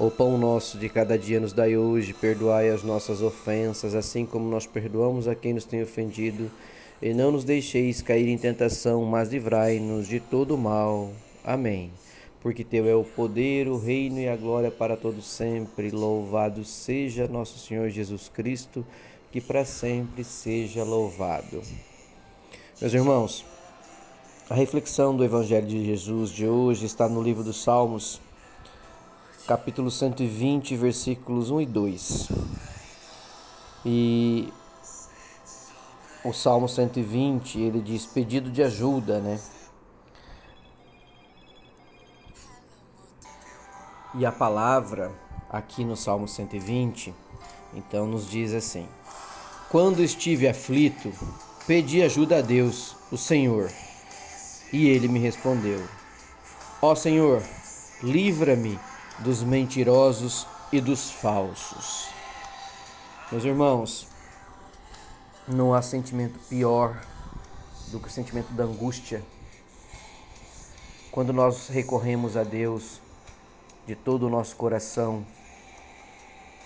O pão nosso de cada dia nos dai hoje, perdoai as nossas ofensas, assim como nós perdoamos a quem nos tem ofendido, e não nos deixeis cair em tentação, mas livrai-nos de todo mal. Amém. Porque teu é o poder, o reino e a glória para todos sempre. Louvado seja nosso Senhor Jesus Cristo, que para sempre seja louvado. Meus irmãos, a reflexão do Evangelho de Jesus de hoje está no livro dos Salmos, capítulo 120, versículos 1 e 2. E o Salmo 120, ele diz pedido de ajuda, né? E a palavra aqui no Salmo 120, então nos diz assim: Quando estive aflito, pedi ajuda a Deus, o Senhor, e ele me respondeu: Ó Senhor, livra-me dos mentirosos e dos falsos. Meus irmãos, não há sentimento pior do que o sentimento da angústia. Quando nós recorremos a Deus de todo o nosso coração,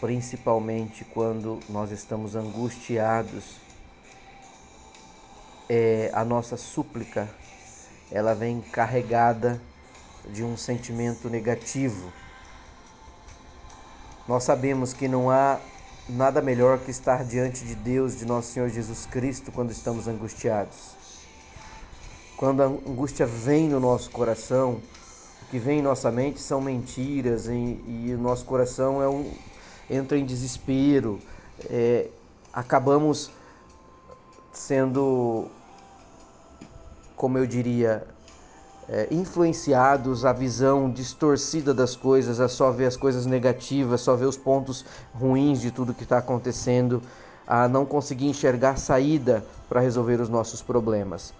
principalmente quando nós estamos angustiados, é, a nossa súplica ela vem carregada de um sentimento negativo nós sabemos que não há nada melhor que estar diante de Deus, de nosso Senhor Jesus Cristo, quando estamos angustiados. Quando a angústia vem no nosso coração, o que vem em nossa mente são mentiras e, e o nosso coração é um, entra em desespero. É, acabamos sendo, como eu diria, é, influenciados à visão distorcida das coisas, a só ver as coisas negativas, só ver os pontos ruins de tudo que está acontecendo, a não conseguir enxergar saída para resolver os nossos problemas.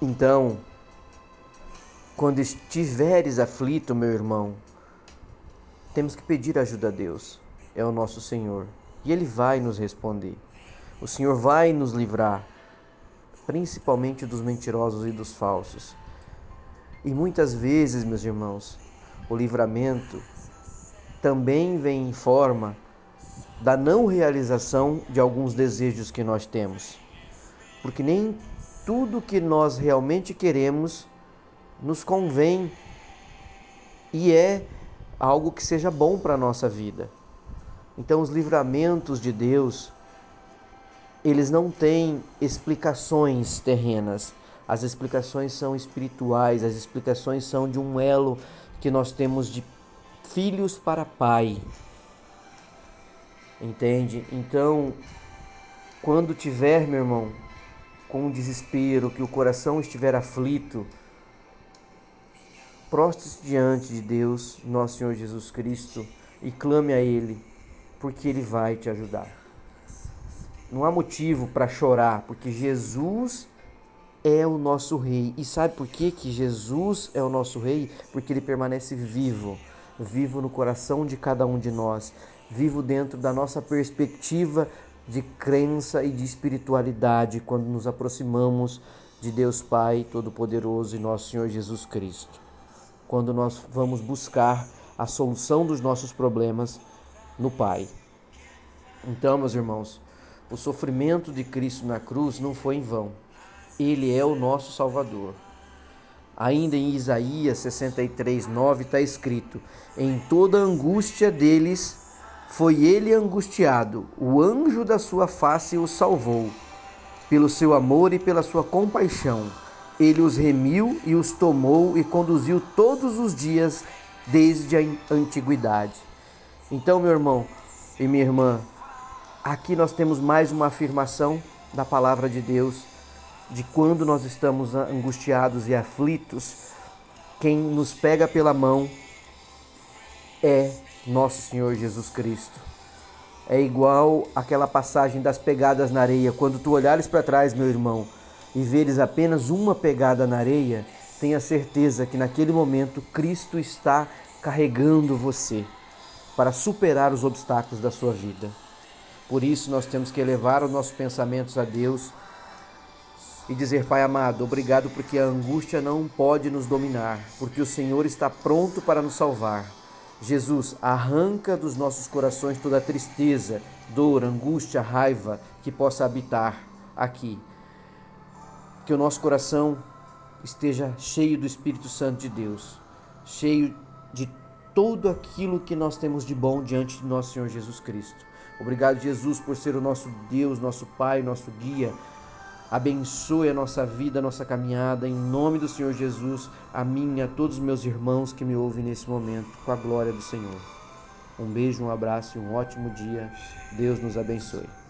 Então, quando estiveres aflito, meu irmão, temos que pedir ajuda a Deus, é o nosso Senhor, e Ele vai nos responder. O Senhor vai nos livrar principalmente dos mentirosos e dos falsos. E muitas vezes, meus irmãos, o livramento também vem em forma da não realização de alguns desejos que nós temos. Porque nem tudo que nós realmente queremos nos convém e é algo que seja bom para a nossa vida. Então, os livramentos de Deus eles não têm explicações terrenas. As explicações são espirituais, as explicações são de um elo que nós temos de filhos para pai. Entende? Então, quando tiver, meu irmão, com desespero, que o coração estiver aflito, prostre-se diante de Deus, nosso Senhor Jesus Cristo, e clame a Ele, porque Ele vai te ajudar. Não há motivo para chorar, porque Jesus é o nosso rei. E sabe por que, que Jesus é o nosso rei? Porque ele permanece vivo, vivo no coração de cada um de nós, vivo dentro da nossa perspectiva de crença e de espiritualidade quando nos aproximamos de Deus Pai Todo-Poderoso e nosso Senhor Jesus Cristo. Quando nós vamos buscar a solução dos nossos problemas no Pai. Então, meus irmãos, o sofrimento de Cristo na cruz não foi em vão. Ele é o nosso Salvador. Ainda em Isaías 63, 9 está escrito: Em toda a angústia deles foi ele angustiado, o anjo da sua face o salvou. Pelo seu amor e pela sua compaixão, ele os remiu e os tomou e conduziu todos os dias desde a antiguidade. Então, meu irmão e minha irmã, Aqui nós temos mais uma afirmação da palavra de Deus de quando nós estamos angustiados e aflitos, quem nos pega pela mão é nosso Senhor Jesus Cristo. é igual aquela passagem das pegadas na areia. Quando tu olhares para trás, meu irmão, e veres apenas uma pegada na areia, tenha certeza que naquele momento Cristo está carregando você para superar os obstáculos da sua vida. Por isso nós temos que elevar os nossos pensamentos a Deus e dizer: Pai amado, obrigado porque a angústia não pode nos dominar, porque o Senhor está pronto para nos salvar. Jesus, arranca dos nossos corações toda tristeza, dor, angústia, raiva que possa habitar aqui. Que o nosso coração esteja cheio do Espírito Santo de Deus, cheio de tudo aquilo que nós temos de bom diante de nosso Senhor Jesus Cristo. Obrigado, Jesus, por ser o nosso Deus, nosso Pai, nosso guia. Abençoe a nossa vida, a nossa caminhada, em nome do Senhor Jesus, a mim e a todos os meus irmãos que me ouvem nesse momento, com a glória do Senhor. Um beijo, um abraço e um ótimo dia. Deus nos abençoe.